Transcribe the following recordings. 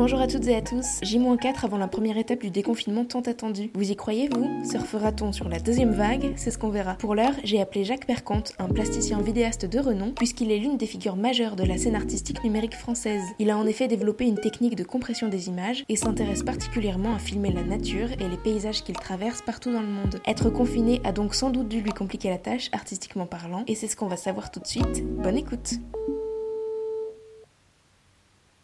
Bonjour à toutes et à tous. J-4 avant la première étape du déconfinement tant attendu. Vous y croyez, vous? Surfera-t-on sur la deuxième vague? C'est ce qu'on verra. Pour l'heure, j'ai appelé Jacques Percante, un plasticien vidéaste de renom, puisqu'il est l'une des figures majeures de la scène artistique numérique française. Il a en effet développé une technique de compression des images et s'intéresse particulièrement à filmer la nature et les paysages qu'il traverse partout dans le monde. Être confiné a donc sans doute dû lui compliquer la tâche, artistiquement parlant, et c'est ce qu'on va savoir tout de suite. Bonne écoute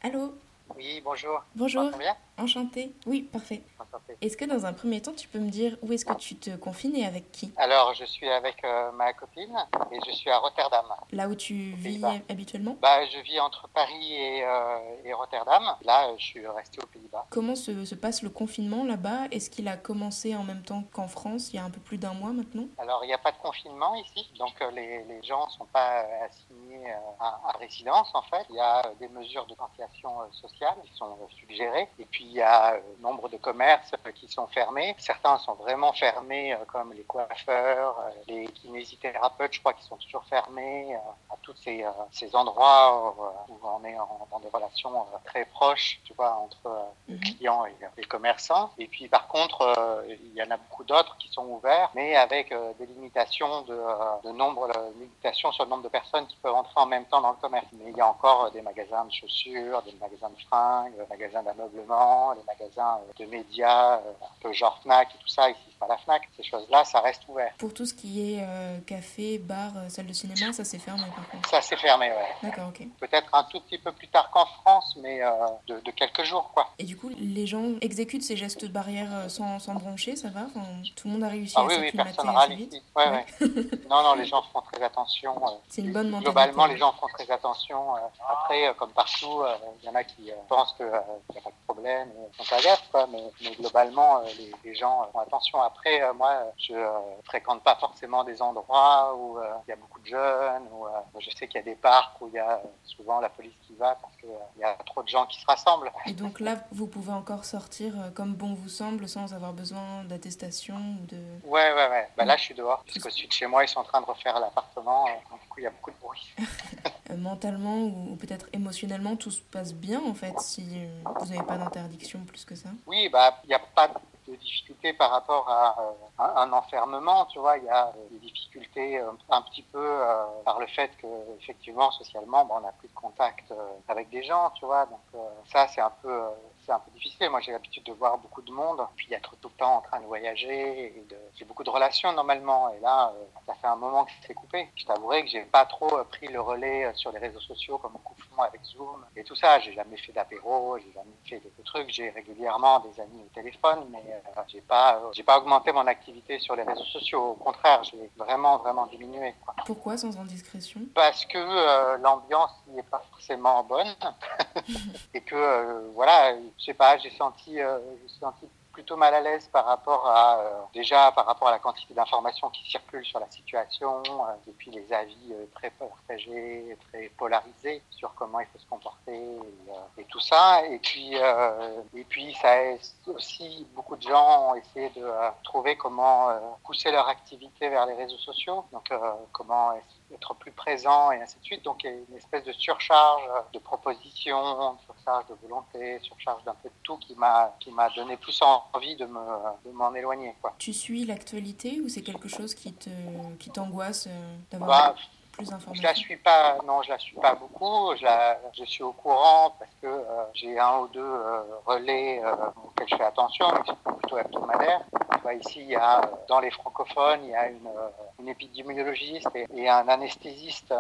Allô? Oui, bonjour. Bonjour. Bien Enchanté. Oui, parfait. Est-ce que dans un premier temps, tu peux me dire où est-ce que tu te confines et avec qui? Alors, je suis avec euh, ma copine et je suis à Rotterdam. Là où tu vis habituellement? Bah, je vis entre Paris et, euh, et Rotterdam. Là, je suis resté aux Pays-Bas. Comment se, se passe le confinement là-bas? Est-ce qu'il a commencé en même temps qu'en France, il y a un peu plus d'un mois maintenant? Alors, il n'y a pas de confinement ici, donc euh, les, les gens ne sont pas assignés à, à résidence en fait. Il y a des mesures de euh, sociale qui sont suggérées. Et puis, il y a euh, nombre de commerces euh, qui sont fermés. Certains sont vraiment fermés, euh, comme les coiffeurs, les kinésithérapeutes, je crois, qui sont toujours fermés. à tous ces, ces endroits où on est en, dans des relations très proches, tu vois, entre les Mhm. clients et les commerçants. Et puis, par contre, il y en a beaucoup d'autres qui sont ouverts, mais avec des limitations de, de nombre, limitations sur le nombre de personnes qui peuvent entrer en même temps dans le commerce. Mais il y a encore des magasins de chaussures, des magasins de fringues, des magasins d'ameublement, des magasins euh, de médias, euh, un peu genre Fnac et tout ça. Pas la Fnac. Ces choses-là, ça reste ouvert. Pour tout ce qui est euh, café, bar, euh, salle de cinéma, ça s'est fermé par contre. Ça, c'est fermé, ouais. D'accord, ok. Peut-être un tout petit peu plus tard qu'en France, mais euh, de, de quelques jours, quoi. Et du coup, les gens exécutent ces gestes de barrière euh, sans, sans broncher, ça va? Enfin, Tout le monde a réussi Ah à oui, oui, personne râle vite? ici. Ouais, Ouais. non, non, les gens font très attention. C'est une bonne mentalité. Globalement, les gens font très attention. Après, comme partout, il y en a qui pensent qu'il n'y a pas de problème, à gaffe, quoi, mais, mais globalement, les, les gens font attention. Après, euh, moi, euh, je fréquente pas forcément des endroits où euh, il y a beaucoup de jeunes, où je sais qu'il y a des parcs où il y a souvent la police qui va parce qu'il y a trop de gens qui se rassemblent. Et donc là, vous pouvez encore sortir comme bon vous semble sans avoir besoin d'attestation ou de... Ouais, ouais, ouais. Bah, là, je suis dehors, puisque celui de chez moi, ils sont en train de refaire l'appartement, donc du coup, il y a beaucoup de bruit. Mentalement ou, peut-être émotionnellement, tout se passe bien en fait si vous n'avez pas d'interdiction plus que ça? Oui, bah, il n'y a pas de difficulté par rapport à euh, un, un enfermement, tu vois. Il y a euh, des difficultés euh, un petit peu par le fait que, effectivement, socialement, on n'a plus de contact avec des gens, tu vois. Donc ça, c'est un peu, c'est un peu difficile. Moi, j'ai l'habitude de voir beaucoup de monde, puis d'être tout le temps en train de voyager et de, j'ai beaucoup de relations normalement. Et là, ça fait un moment que c'est coupé. Je t'avouerai que j'ai pas trop pris le relais sur les réseaux sociaux comme beaucoup avec Zoom et tout ça. J'ai jamais fait d'apéro, j'ai jamais fait de, trucs. J'ai régulièrement des amis au téléphone, mais euh, j'ai pas, euh, j'ai pas augmenté mon activité sur les réseaux sociaux. Au contraire, j'ai vraiment, vraiment diminué. Quoi. Pourquoi sans indiscrétion? Parce que euh, l'ambiance n'est pas forcément bonne et que voilà, je sais pas, j'ai senti, j'ai senti plutôt mal à l'aise par rapport à euh, déjà par rapport à la quantité d'informations qui circulent sur la situation euh, et puis les avis euh, très partagés, très polarisés sur comment il faut se comporter et, euh, et tout ça et puis euh, et puis ça aussi beaucoup de gens ont essayé de euh, trouver comment pousser leur activité vers les réseaux sociaux donc comment être plus présent et ainsi de suite. Donc une espèce de surcharge de propositions, surcharge de volonté, surcharge d'un peu de tout qui m'a qui m'a donné plus envie de me de m'en éloigner quoi. Tu suis l'actualité ou c'est quelque chose qui te qui t'angoisse euh, d'avoir Bah, plus je la d'informations suis pas, non, je la suis pas beaucoup. Je, la- je suis au courant parce que euh, j'ai un ou deux euh, relais euh, auxquels je fais attention, mais qui sont plutôt hebdomadaires. Ici, il y a, dans les francophones, il y a une, une épidémiologiste et, et un anesthésiste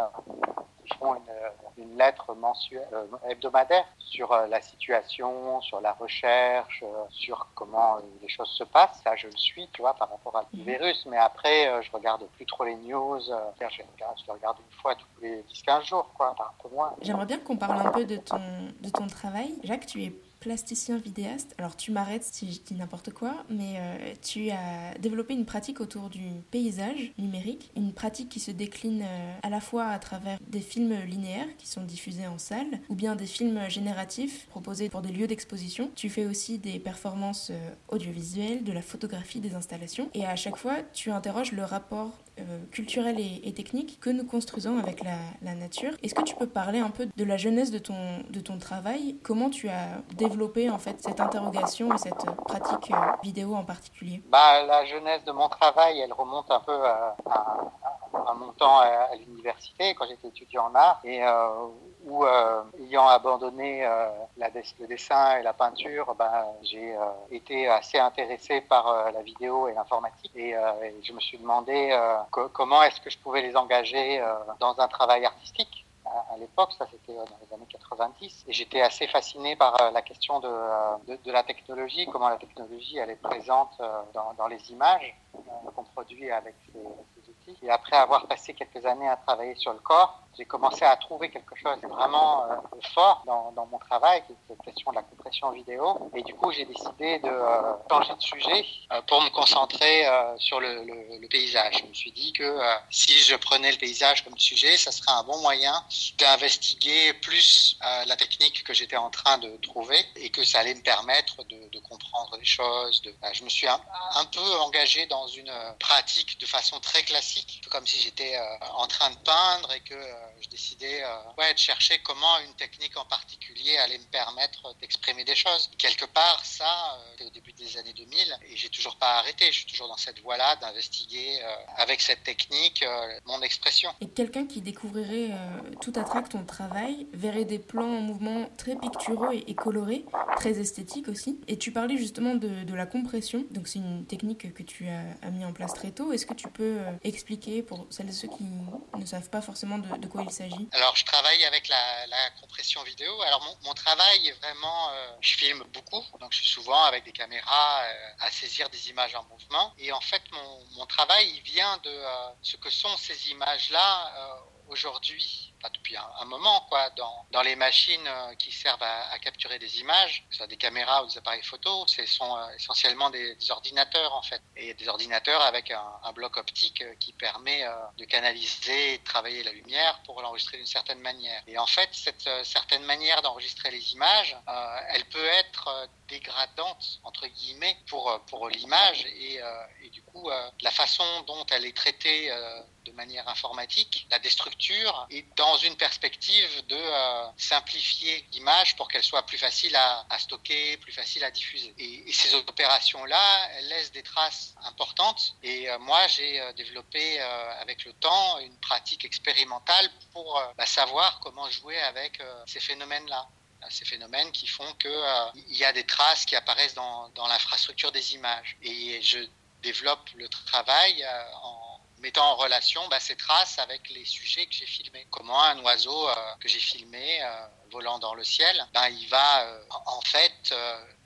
font une, une lettre mensuelle, euh, hebdomadaire sur euh, la situation, sur la recherche, euh, sur comment les choses se passent. Ça, je le suis, tu vois, par rapport à le Mhm. virus. Mais après, je regarde plus trop les news. je, regarde, je le regarde une fois tous les 10-15 jours, quoi, un peu moins. J'aimerais bien qu'on parle un peu de ton, de ton travail. Jacques, tu es plasticien vidéaste. Alors tu m'arrêtes si je dis n'importe quoi, mais euh, tu as développé une pratique autour du paysage numérique, une pratique qui se décline euh, à la fois à travers des films linéaires qui sont diffusés en salle, ou bien des films génératifs proposés pour des lieux d'exposition. Tu fais aussi des performances euh, audiovisuelles, de la photographie des installations, et à chaque fois tu interroges le rapport culturel et, technique que nous construisons avec la, la nature. Est-ce que tu peux parler un peu de la jeunesse de ton, de ton travail? Comment tu as développé en fait cette interrogation et cette pratique vidéo en particulier? Bah, La jeunesse de mon travail, elle remonte un peu à, mon temps à, l'université, quand j'étais étudiant en art, et où, ayant abandonné le dessin et la peinture, bah, j'ai été assez intéressé par la vidéo et l'informatique, et, je me suis demandé comment est-ce que je pouvais les engager dans un travail artistique à, l'époque, ça c'était dans les années 90, et j'étais assez fasciné par euh, la question de, euh, de, de, la technologie, comment la technologie elle est présente euh, dans, dans les images qu'on produit avec ces, outils. Et après avoir passé quelques années à travailler sur le corps, j'ai commencé à trouver quelque chose vraiment euh, fort dans, dans, mon travail, qui est cette question de la vidéo. Et du coup, j'ai décidé de euh, changer de sujet euh, pour me concentrer sur le, paysage. Je me suis dit que si je prenais le paysage comme sujet, ça serait un bon moyen d'investiguer plus la technique que j'étais en train de trouver et que ça allait me permettre de, comprendre les choses. De... je me suis un, peu engagé dans une pratique de façon très classique, comme si j'étais en train de peindre et que je décidais euh, de chercher comment une technique en particulier allait me permettre d'exprimer des choses. Quelque part, ça, euh, au début des années 2000, et j'ai toujours pas arrêté. Je suis toujours dans cette voie-là d'investiguer euh, avec cette technique mon expression. Et quelqu'un qui découvrirait tout à travers ton travail verrait des plans en mouvement très picturaux et, colorés, très esthétiques aussi. Et tu parlais justement de, de la compression. Donc c'est une technique que tu as, as, mis en place très tôt. Est-ce que tu peux expliquer pour celles et ceux qui ne savent pas forcément de, de quoi il s'agit? Alors, je travaille avec la, la compression vidéo. Alors, mon, mon travail est vraiment, euh, je filme beaucoup, donc je suis souvent avec des caméras euh, à saisir des images en mouvement. Et en fait, mon, travail, il vient de euh, ce que sont ces images-là euh, depuis un, moment, quoi, dans, dans, les machines euh, qui servent à, capturer des images, que ce soit des caméras ou des appareils photo, ce sont euh, essentiellement des, ordinateurs, en fait. Et des ordinateurs avec un, un bloc optique euh, qui permet de canaliser et de travailler la lumière pour l'enregistrer d'une certaine manière. Et en fait, cette certaine manière d'enregistrer les images, elle peut être dégradante, entre guillemets, pour, pour l'image. Et, et, du coup, la façon dont elle est traitée de manière informatique, la déstructure, et dans dans une perspective de euh, simplifier l'image pour qu'elle soit plus facile à, stocker, plus facile à diffuser. Et, ces opérations-là, elles laissent des traces importantes. Et euh, moi, j'ai euh, développé euh, avec le temps une pratique expérimentale pour euh, bah, savoir comment jouer avec euh, ces phénomènes-là ces phénomènes qui font que il y a des traces qui apparaissent dans l'infrastructure des images. Et je développe le travail en mettant en relation bah, ces traces avec les sujets que j'ai filmés. Comment un oiseau euh, que j'ai filmé euh, volant dans le ciel, bah, il va euh, en fait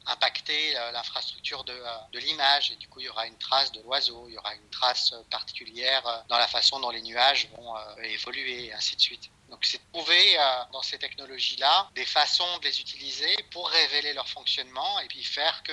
impacter l'infrastructure de, de l'image et du coup il y aura une trace de l'oiseau, il y aura une trace particulière dans la façon dont les nuages vont évoluer et ainsi de suite. Donc c'est trouver euh, dans ces technologies-là des façons de les utiliser pour révéler leur fonctionnement et puis faire que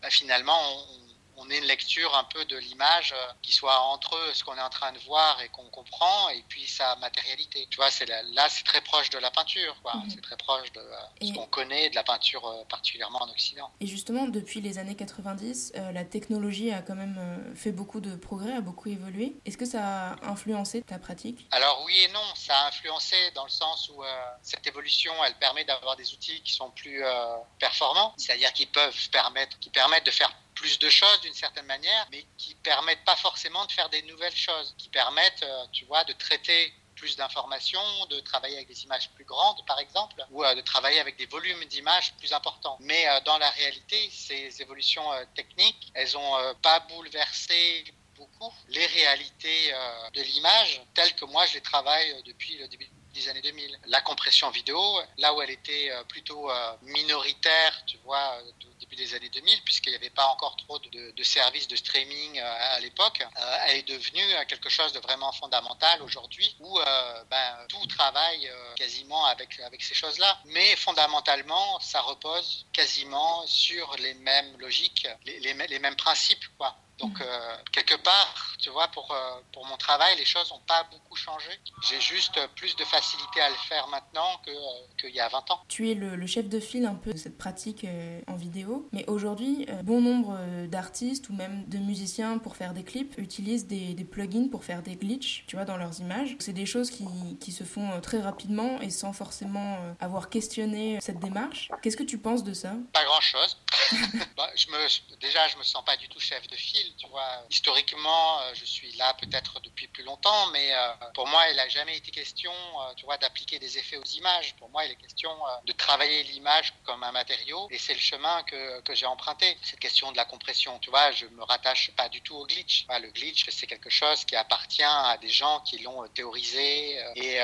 bah, finalement on, on ait une lecture un peu de l'image euh, qui soit entre ce qu'on est en train de voir et qu'on comprend et puis sa matérialité. Tu vois, c'est là, là c'est très proche de la peinture, quoi. -hmm. C'est très proche de euh, ce qu'on connaît de la peinture euh, particulièrement en Occident. Et justement, depuis les années 90, euh, la technologie a quand même fait beaucoup de progrès, a beaucoup évolué. Est-ce que ça a influencé ta pratique? Alors oui et non, ça a influencé dans le sens où cette évolution, elle permet d'avoir des outils qui sont plus performants, c'est-à-dire qui peuvent permettre, qui permettent de faire plus de choses d'une certaine manière, mais qui permettent pas forcément de faire des nouvelles choses, qui permettent, euh, tu vois, de traiter plus d'informations, de travailler avec des images plus grandes, par exemple, ou euh, de travailler avec des volumes d'images plus importants. Mais euh, dans la réalité, ces évolutions techniques, elles ont euh, pas bouleversé beaucoup les réalités de l'image telles que moi je les travaille depuis le début des années 2000. La compression vidéo, là où elle était plutôt minoritaire, tu vois, début des années 2000, puisqu'il n'y avait pas encore trop de, services de streaming euh, à l'époque, euh, elle est devenue quelque chose de vraiment fondamental aujourd'hui, où euh, ben, tout travaille quasiment avec, avec ces choses-là. Mais fondamentalement, ça repose quasiment sur les mêmes logiques, les, les mêmes principes. Quoi Donc, euh, quelque part, tu vois, pour, euh, pour mon travail, les choses n'ont pas beaucoup changé. J'ai juste plus de facilité à le faire maintenant qu'il y a 20 ans. Tu es le, chef de file un peu de cette pratique en vidéo, mais aujourd'hui, bon nombre d'artistes ou même de musiciens pour faire des clips utilisent des, des, plugins pour faire des glitches, tu vois, dans leurs images. C'est des choses qui, qui, se font très rapidement et sans forcément avoir questionné cette démarche. Qu'est-ce que tu penses de ça? Pas grand-chose. bah, je me, déjà, je me sens pas du tout chef de file, tu vois. Historiquement, euh, je suis là peut-être depuis plus longtemps, mais euh, pour moi, il n'a jamais été question, euh, tu vois, d'appliquer des effets aux images. Pour moi, il est question de travailler l'image comme un matériau, et c'est le chemin que, que j'ai emprunté. Cette question de la compression, tu vois, je me rattache pas du tout au glitch. le glitch, c'est quelque chose qui appartient à des gens qui l'ont théorisé et,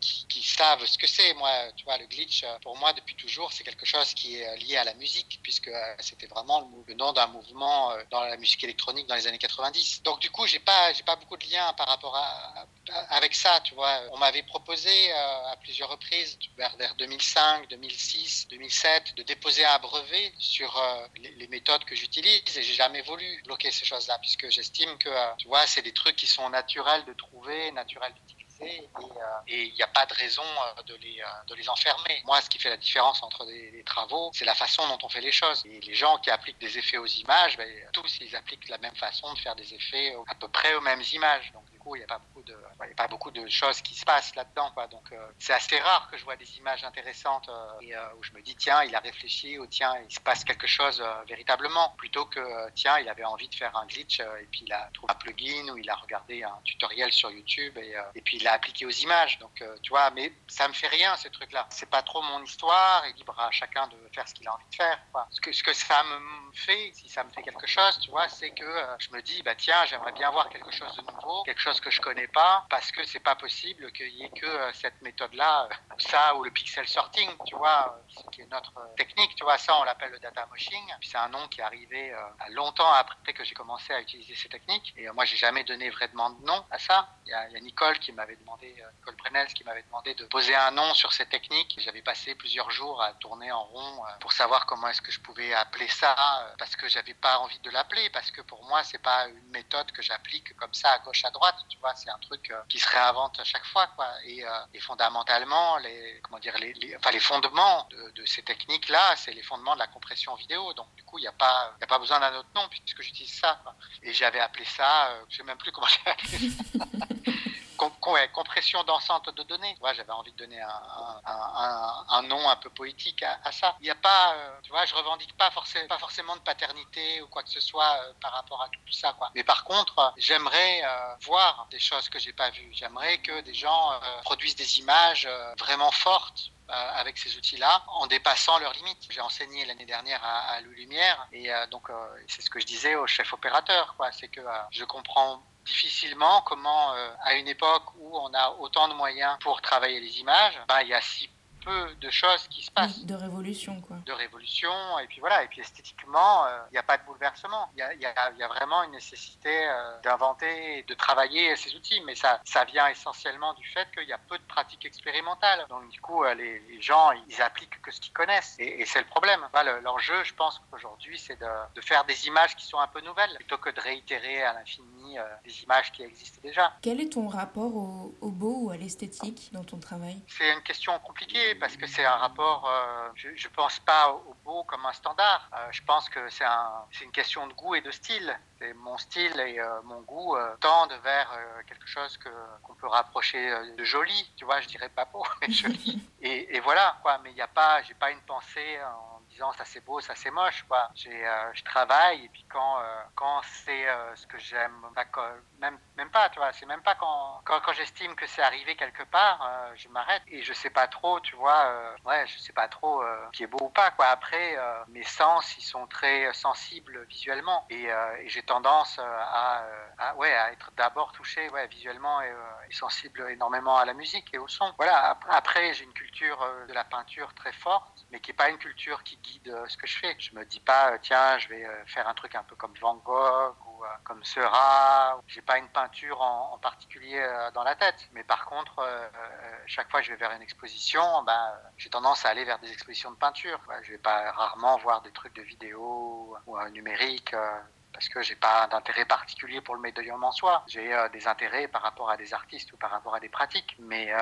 qui, qui, savent ce que c'est. Moi, tu vois, le glitch, pour moi, depuis toujours, c'est quelque chose qui est lié à la musique, puisque c'était vraiment le nom d'un mouvement dans la musique électronique dans les années 90. Donc du coup, j'ai pas pas beaucoup de liens par rapport à, avec ça, tu vois. On m'avait proposé euh, à plusieurs reprises vers, vers 2005, 2006, 2007 de déposer un brevet sur euh, les, méthodes que j'utilise et j'ai jamais voulu bloquer ces choses-là puisque j'estime que euh, tu vois, c'est des trucs qui sont naturels de trouver, naturels d'utiliser et il n'y a pas de raison de les, de les enfermer. Moi, ce qui fait la différence entre les, travaux, c'est la façon dont on fait les choses. Et les gens qui appliquent des effets aux images, ben, tous, ils appliquent la même façon de faire des effets à peu près aux mêmes images. Il n'y a pas beaucoup de, il n'y a pas beaucoup de choses qui se passent là-dedans. Quoi. Donc, euh, c'est assez rare que je vois des images intéressantes euh, euh, où je me dis, tiens, il a réfléchi, ou tiens, il se passe quelque chose véritablement, plutôt que, tiens, il avait envie de faire un glitch et puis il a trouvé un plugin ou il a regardé un tutoriel sur YouTube et, et puis il l'a appliqué aux images. Donc, tu vois, mais ça me fait rien, ces trucs-là. C'est pas trop mon histoire et libre à chacun de faire ce qu'il a envie de faire. Quoi. Ce, que, ce que ça me fait, si ça me fait quelque chose, tu vois, c'est que je me dis, bah tiens, j'aimerais bien voir quelque chose de nouveau, quelque chose que je connais pas, parce que c'est pas possible qu'il y ait que euh, cette méthode-là, euh, ça ou le pixel sorting, tu vois, qui est notre technique, tu vois, ça on l'appelle le data moshing. C'est un nom qui est arrivé longtemps après que j'ai commencé à utiliser ces techniques. Et moi, j'ai jamais donné vraiment de nom à ça. Il y a, Nicole qui m'avait demandé, Nicole Brenels qui m'avait demandé de poser un nom sur ces techniques. J'avais passé plusieurs jours à tourner en rond pour savoir comment est-ce que je pouvais appeler ça, parce que j'avais pas envie de l'appeler, parce que pour moi, c'est pas une méthode que j'applique comme ça à gauche à droite, tu vois, c'est un truc qui se réinvente à chaque fois, quoi. Et, euh, et fondamentalement, les, comment dire, les, enfin, les fondements de, de ces techniques-là, c'est les fondements de la compression vidéo. Donc, du coup, il n'y a pas, il a pas besoin d'un autre nom puisque j'utilise ça. Quoi. Et j'avais appelé ça, euh, je sais même plus comment j'ai appelé ça. compression dansante de données. j'avais envie de donner un, nom un peu poétique à, ça. Il n'y a pas, euh, tu vois, je revendique pas, forcément, pas forcément de paternité ou quoi que ce soit euh, par rapport à tout ça, quoi. Mais par contre, j'aimerais voir des choses que j'ai pas vues. J'aimerais que des gens produisent des images vraiment fortes avec ces outils-là en dépassant leurs limites. J'ai enseigné l'année dernière à, à Lumière et donc c'est ce que je disais au chef opérateur, quoi. C'est que je comprends difficilement comment, euh, à une époque où on a autant de moyens pour travailler les images, bah, il y a si peu de choses qui se passent. De révolution, quoi. De révolution, et puis voilà, et puis esthétiquement, euh, il n'y a pas de bouleversement. Il y a, y a, vraiment une nécessité euh, d'inventer de travailler ces outils, mais ça, ça vient essentiellement du fait qu'il y a peu de pratiques expérimentales. Donc du coup, les, les gens, ils appliquent que ce qu'ils connaissent, et, et c'est le problème. L'enjeu, je pense qu'aujourd'hui, c'est de, de, faire des images qui sont un peu nouvelles, plutôt que de réitérer à l'infini euh, des images qui existent déjà. Quel est ton rapport au, beau ou à l'esthétique dans ton travail? C'est une question compliquée parce que c'est un rapport, euh, je ne pense pas au beau comme un standard. Euh, je pense que c'est un, une question de goût et de style. Et mon style et mon goût tendent vers quelque chose qu'on peut rapprocher de joli, tu vois, je dirais pas beau, mais joli. et, et voilà, quoi. Mais il n'y a pas, j'ai pas une pensée en ça c'est beau, ça c'est moche. Quoi. Euh, je travaille et puis quand, euh, quand c'est euh, ce que j'aime, même, même pas, tu vois, c'est même pas quand, quand, quand j'estime que c'est arrivé quelque part, je m'arrête et je sais pas trop, tu vois, ouais, je sais pas trop qui est beau ou pas. Quoi. Après, mes sens, ils sont très sensibles visuellement et, j'ai tendance à, à, ouais, à être d'abord touché ouais, visuellement et, et, sensible énormément à la musique et au son. Voilà, après, j'ai une culture de la peinture très forte, mais qui n'est pas une culture qui guide euh, ce que je fais. Je me dis pas, euh, tiens, je vais euh, faire un truc un peu comme Van Gogh ou comme Seurat. J'ai pas une peinture en, particulier dans la tête. Mais par contre, chaque fois que je vais vers une exposition, ben, j'ai tendance à aller vers des expositions de peinture. Je vais pas rarement voir des trucs de vidéo ou numérique parce que j'ai pas d'intérêt particulier pour le médium en soi. J'ai des intérêts par rapport à des artistes ou par rapport à des pratiques, mais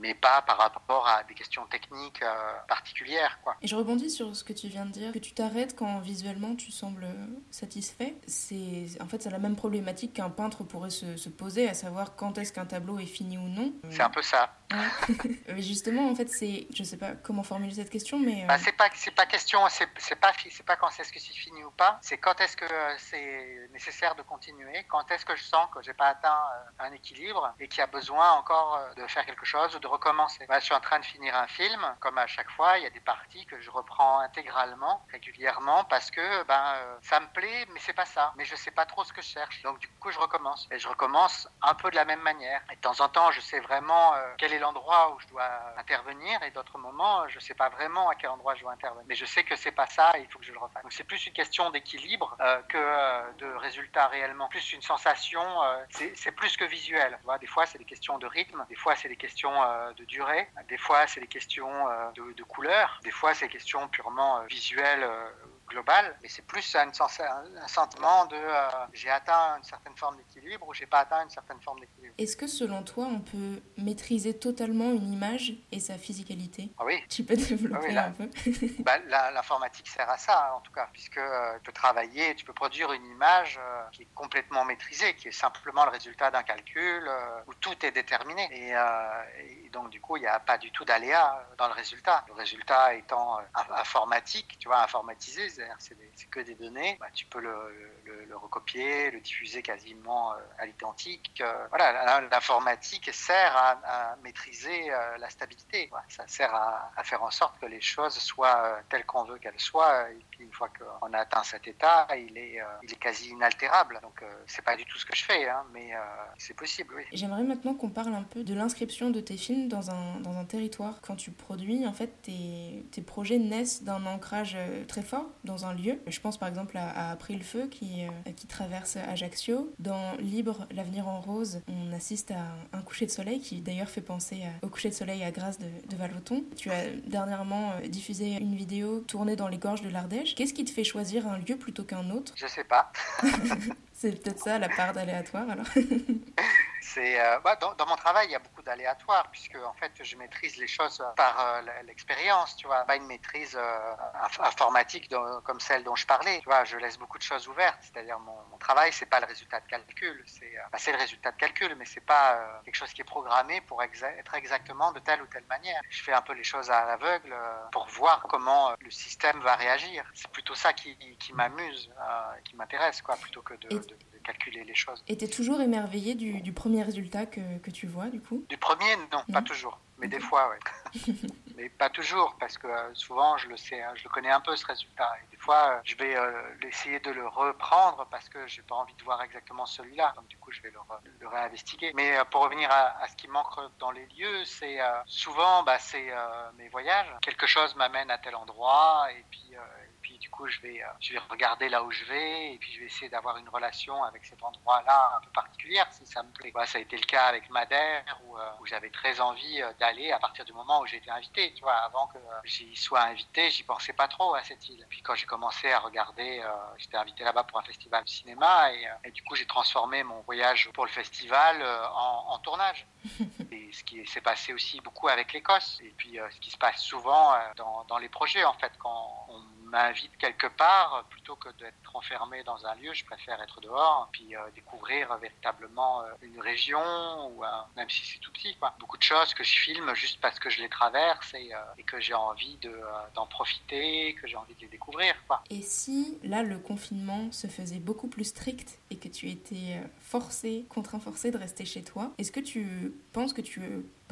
mais pas par rapport à des questions techniques particulières, quoi. Et je rebondis sur ce que tu viens de dire, que tu t'arrêtes quand visuellement tu sembles satisfait. C'est en fait c'est la même problématique qu'un peintre pourrait se, se poser, à savoir quand est-ce qu'un tableau est fini ou non. C'est un peu ça. mais justement, en fait, c'est, je sais pas comment formuler cette question, mais. Bah, c'est pas, c'est pas question, c'est, c'est pas, c'est pas quand est-ce que c'est fini ou pas, c'est quand est-ce que c'est nécessaire de continuer, quand est-ce que je sens que j'ai pas atteint euh, un équilibre et qu'il y a besoin encore euh, de faire quelque chose ou de recommencer? je suis en train de finir un film, comme à chaque fois, il y a des parties que je reprends intégralement, régulièrement, parce que ben euh, ça me plaît, mais c'est pas ça. Mais je sais pas trop ce que je cherche, donc du coup je recommence et je recommence un peu de la même manière. Et de temps en temps, je sais vraiment quel est l'endroit où je dois intervenir et d'autres moments, je ne sais pas vraiment à quel endroit je dois intervenir. Mais je sais que c'est pas ça et il faut que je le refasse. Donc c'est plus une question d'équilibre que euh, de résultat réellement. Plus une sensation, euh, c'est plus que visuel. des fois, c'est des questions de rythme, des fois, c'est des questions de durée, des fois, c'est des questions de couleur, des fois, c'est des questions purement visuelles global, mais c'est plus un, un, sentiment de euh, j'ai atteint une certaine forme d'équilibre ou j'ai pas atteint une certaine forme d'équilibre. Est-ce que selon toi, on peut maîtriser totalement une image et sa physicalité? Ah Oui. Tu peux développer ah un peu bah, L'informatique sert à ça, en tout cas, puisque euh, tu peux travailler, tu peux produire une image euh, qui est complètement maîtrisée, qui est simplement le résultat d'un calcul où tout est déterminé. Et, et donc, du coup, il n'y a pas du tout d'aléa dans le résultat. Le résultat étant informatique, tu vois, informatisé, c'est que des données, bah, tu peux le, recopier, le diffuser quasiment euh, à l'identique. Euh, voilà, l'informatique sert à, maîtriser euh, la stabilité. Ça sert à, faire en sorte que les choses soient telles qu'on veut qu'elles soient. Et puis une fois qu'on a atteint cet état, il est, il est quasi inaltérable. Donc c'est pas du tout ce que je fais, hein, mais c'est possible, oui. J'aimerais maintenant qu'on parle un peu de l'inscription de tes films dans un, dans un territoire. Quand tu produis, en fait, tes, tes projets naissent d'un ancrage très fort dans un lieu. Je pense par exemple à, Après le feu qui, euh, qui traverse Ajaccio. Dans Libre, l'avenir en rose, on assiste à un, coucher de soleil qui d'ailleurs fait penser au coucher de soleil à Grasse de, de Valoton. Tu as dernièrement euh, diffusé une vidéo tournée dans les gorges de l'Ardèche. Qu'est-ce qui te fait choisir un lieu plutôt qu'un autre? Je sais pas. C'est peut-être ça la part d'aléatoire alors. C'est euh, bah, dans, mon travail, il y a beaucoup d'aléatoires puisque en fait, je maîtrise les choses par euh, l'expérience, tu vois, pas une maîtrise euh, informatique comme celle dont je parlais. Tu vois, je laisse beaucoup de choses ouvertes. C'est-à-dire mon, mon, travail, c'est pas le résultat de calcul, c'est bah, le résultat de calcul, mais c'est pas quelque chose qui est programmé pour être exactement de telle ou telle manière. Je fais un peu les choses à l'aveugle pour voir comment le système va réagir. C'est plutôt ça qui, qui m'amuse, qui m'intéresse, quoi, plutôt que de calculer les choses. Et tu es toujours émerveillé du, du premier résultat que, que, tu vois, du coup? Du premier, non, pas toujours. Mais des fois, oui. mais pas toujours, parce que euh, souvent, je le sais, hein, je le connais un peu, ce résultat. Et des fois, euh, je vais euh, essayer de le reprendre parce que j'ai pas envie de voir exactement celui-là. Donc, du coup, je vais le, le réinvestiguer. Mais pour revenir à, à, ce qui manque dans les lieux, c'est souvent, bah, c'est mes voyages. Quelque chose m'amène à tel endroit, et puis coup, je vais, euh, je vais regarder là où je vais et puis je vais essayer d'avoir une relation avec cet endroit-là un peu particulière si ça me plaît. ça a été le cas avec Madère où, euh, où j'avais très envie euh, d'aller à partir du moment où j'ai été invité. Tu vois, avant que j'y sois invité, j'y pensais pas trop à cette île. Puis quand j'ai commencé à regarder, j'étais invité là-bas pour un festival de cinéma et, et du coup, j'ai transformé mon voyage pour le festival en, en tournage. et ce qui s'est passé aussi beaucoup avec l'Écosse et puis ce qui se passe souvent dans, dans les projets en fait quand on m'invite quelque part, plutôt que d'être enfermé dans un lieu, je préfère être dehors, puis euh, découvrir véritablement euh, une région, ou même si c'est tout petit. Quoi. Beaucoup de choses que je filme juste parce que je les traverse et, euh, que j'ai envie d'en profiter, que j'ai envie de les découvrir. Quoi. Et si là le confinement se faisait beaucoup plus strict et que tu étais forcé, contraint forcé de rester chez toi, est-ce que tu penses que tu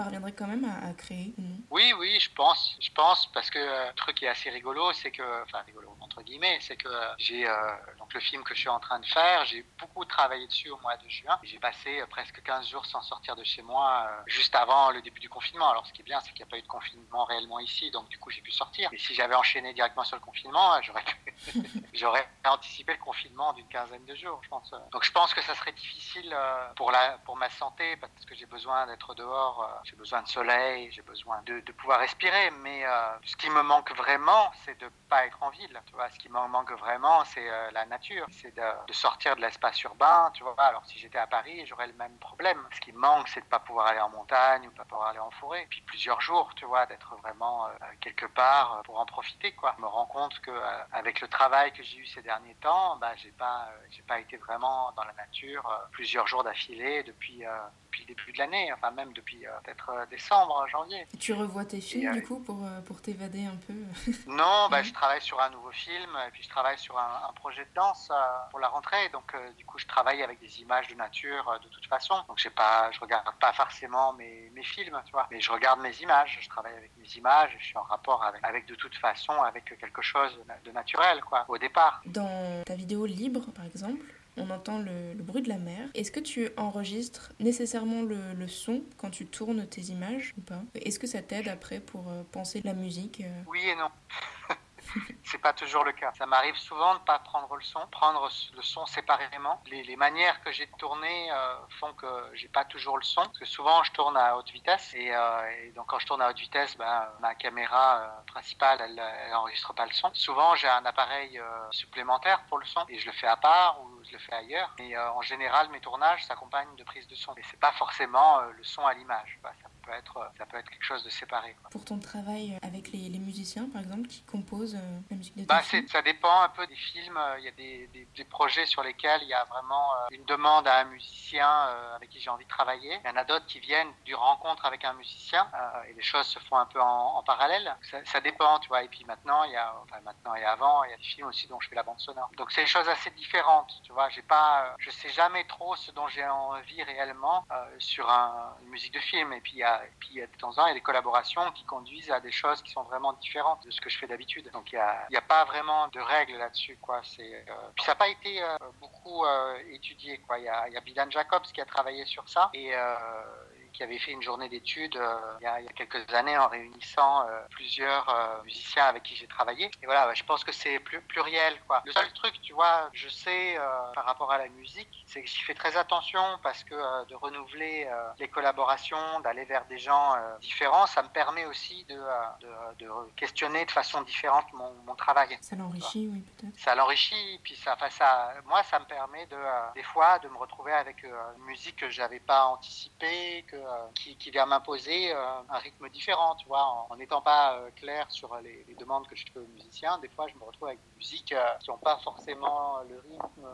parviendrais quand même à, créer Oui, oui, je pense. Je pense parce que le truc qui est assez rigolo, c'est que enfin rigolo entre guillemets, c'est que j'ai euh, donc le film que je suis en train de faire, j'ai beaucoup travaillé dessus au mois de juin. J'ai passé euh, presque 15 jours sans sortir de chez moi euh, juste avant le début du confinement. Alors ce qui est bien, c'est qu'il n'y a pas eu de confinement réellement ici, donc du coup j'ai pu sortir. Et si j'avais enchaîné directement sur le confinement, j'aurais j'aurais anticipé le confinement d'une quinzaine de jours, je pense. Donc je pense que ça serait difficile pour la pour ma santé parce que j'ai besoin d'être dehors, j'ai besoin de soleil, j'ai besoin de, pouvoir respirer. Mais ce qui me manque vraiment, c'est de pas être en ville. Tu vois, ce qui me manque vraiment, c'est euh, la nature c'est de, sortir de l'espace urbain, tu vois. Alors si j'étais à Paris, j'aurais le même problème. Ce qui me manque, c'est de pas pouvoir aller en montagne ou pas pouvoir aller en forêt. Puis plusieurs jours, tu vois, d'être vraiment euh, quelque part pour en profiter, quoi. Je me rends compte que euh, avec le travail que j'ai eu ces derniers temps, bah, j'ai pas, euh, j'ai pas été vraiment dans la nature plusieurs jours d'affilée depuis depuis le début de l'année, enfin même depuis euh, peut-être euh, décembre, janvier. Et tu revois tes films du coup pour, euh, pour t'évader un peu Non, bah, je travaille sur un nouveau film et puis je travaille sur un, projet de danse pour la rentrée. Donc du coup, je travaille avec des images de nature de toute façon. Donc j'ai pas, je regarde pas forcément mes, mes films, tu vois, mais je regarde mes images. Je travaille avec mes images. Je suis en rapport avec, avec de toute façon avec quelque chose de naturel, quoi, au départ. Dans ta vidéo libre, par exemple, on entend le, bruit de la mer. Est-ce que tu enregistres nécessairement le, son quand tu tournes tes images ou pas? Est-ce que ça t'aide après pour euh, penser la musique euh? Oui et non. C'est pas toujours le cas. Ça m'arrive souvent de pas prendre le son, prendre le son séparément. Les, manières que j'ai de tourner euh, font que j'ai pas toujours le son, parce que souvent je tourne à haute vitesse et, euh, donc quand je tourne à haute vitesse, ben, ma caméra euh, principale, elle, elle enregistre pas le son. Souvent j'ai un appareil supplémentaire pour le son et je le fais à part ou je le fais ailleurs. Et en général, mes tournages s'accompagnent de prises de son. Et c'est pas forcément le son à l'image. Ça peut être, ça peut être quelque chose de séparé. Pour ton travail avec les, les musiciens, par exemple, qui composent la musique de bah, Ça dépend un peu des films. Il y a des, des, projets sur lesquels il y a vraiment euh, une demande à un musicien euh, avec qui j'ai envie de travailler. Il y en a d'autres qui viennent du rencontre avec un musicien euh, et les choses se font un peu en, parallèle. Ça, ça, dépend, tu vois. Et puis maintenant, il y a, enfin maintenant et avant, il y a des films aussi dont je fais la bande sonore. Donc c'est des choses assez différentes, tu vois. J'ai pas, je sais jamais trop ce dont j'ai envie réellement sur un, une musique de film. Et puis il y a, et puis de temps en temps, il y a des collaborations qui conduisent à des choses qui sont vraiment différentes de ce que je fais d'habitude. Donc il y a, n'y a pas vraiment de règles là-dessus. Quoi. C'est, euh, Puis ça n'a pas été euh, beaucoup euh, étudié. Quoi. Il, y a, il y a Bidan Jacobs qui a travaillé sur ça. Et qui avait fait une journée d'études euh, il, y a quelques années en réunissant euh, plusieurs euh, musiciens avec qui j'ai travaillé. Et voilà, je pense que c'est plus pluriel. Quoi. Le seul truc, tu vois, je sais par rapport à la musique, c'est que j'y fais très attention parce que de renouveler les collaborations, d'aller vers des gens différents, ça me permet aussi de, de, de, questionner de façon différente mon, mon travail. Ça l'enrichit, oui, peut-être. Ça l'enrichit, puis ça, ça, moi, ça me permet de, des fois de me retrouver avec une musique que j'avais pas anticipée, que qui, qui, vient m'imposer euh, un rythme différent, tu vois, en n'étant pas euh, clair sur les, demandes que je fais aux musiciens. Des fois, je me retrouve avec des musiques qui n'ont pas forcément le rythme.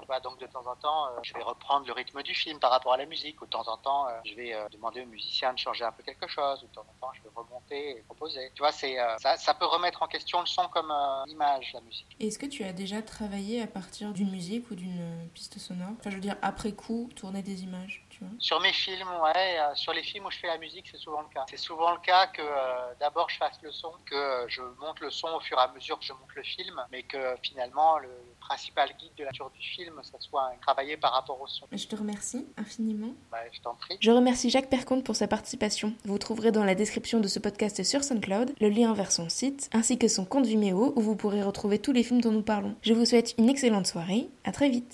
Tu vois, donc de temps en temps, je vais reprendre le rythme du film par rapport à la musique. Ou de temps en temps, je vais demander aux musiciens de changer un peu quelque chose. Ou de temps en temps, je vais remonter et proposer. Tu vois, c'est ça, peut remettre en question le son comme image, la musique. Est-ce que tu as déjà travaillé à partir d'une musique ou d'une piste sonore? Enfin, je veux dire, après coup, tourner des images, tu vois Sur mes films, ouais euh, sur les films où je fais la musique, c'est souvent le cas. C'est souvent le cas que euh, d'abord je fasse le son, que euh, je monte le son au fur et à mesure que je monte le film, mais que finalement le principal guide de la nature du film, ça soit travaillé par rapport au son. Je te remercie infiniment. Bah, je t'en prie. Je remercie Jacques Perconte pour sa participation. Vous trouverez dans la description de ce podcast sur SoundCloud le lien vers son site ainsi que son compte Vimeo où vous pourrez retrouver tous les films dont nous parlons. Je vous souhaite une excellente soirée. À très vite.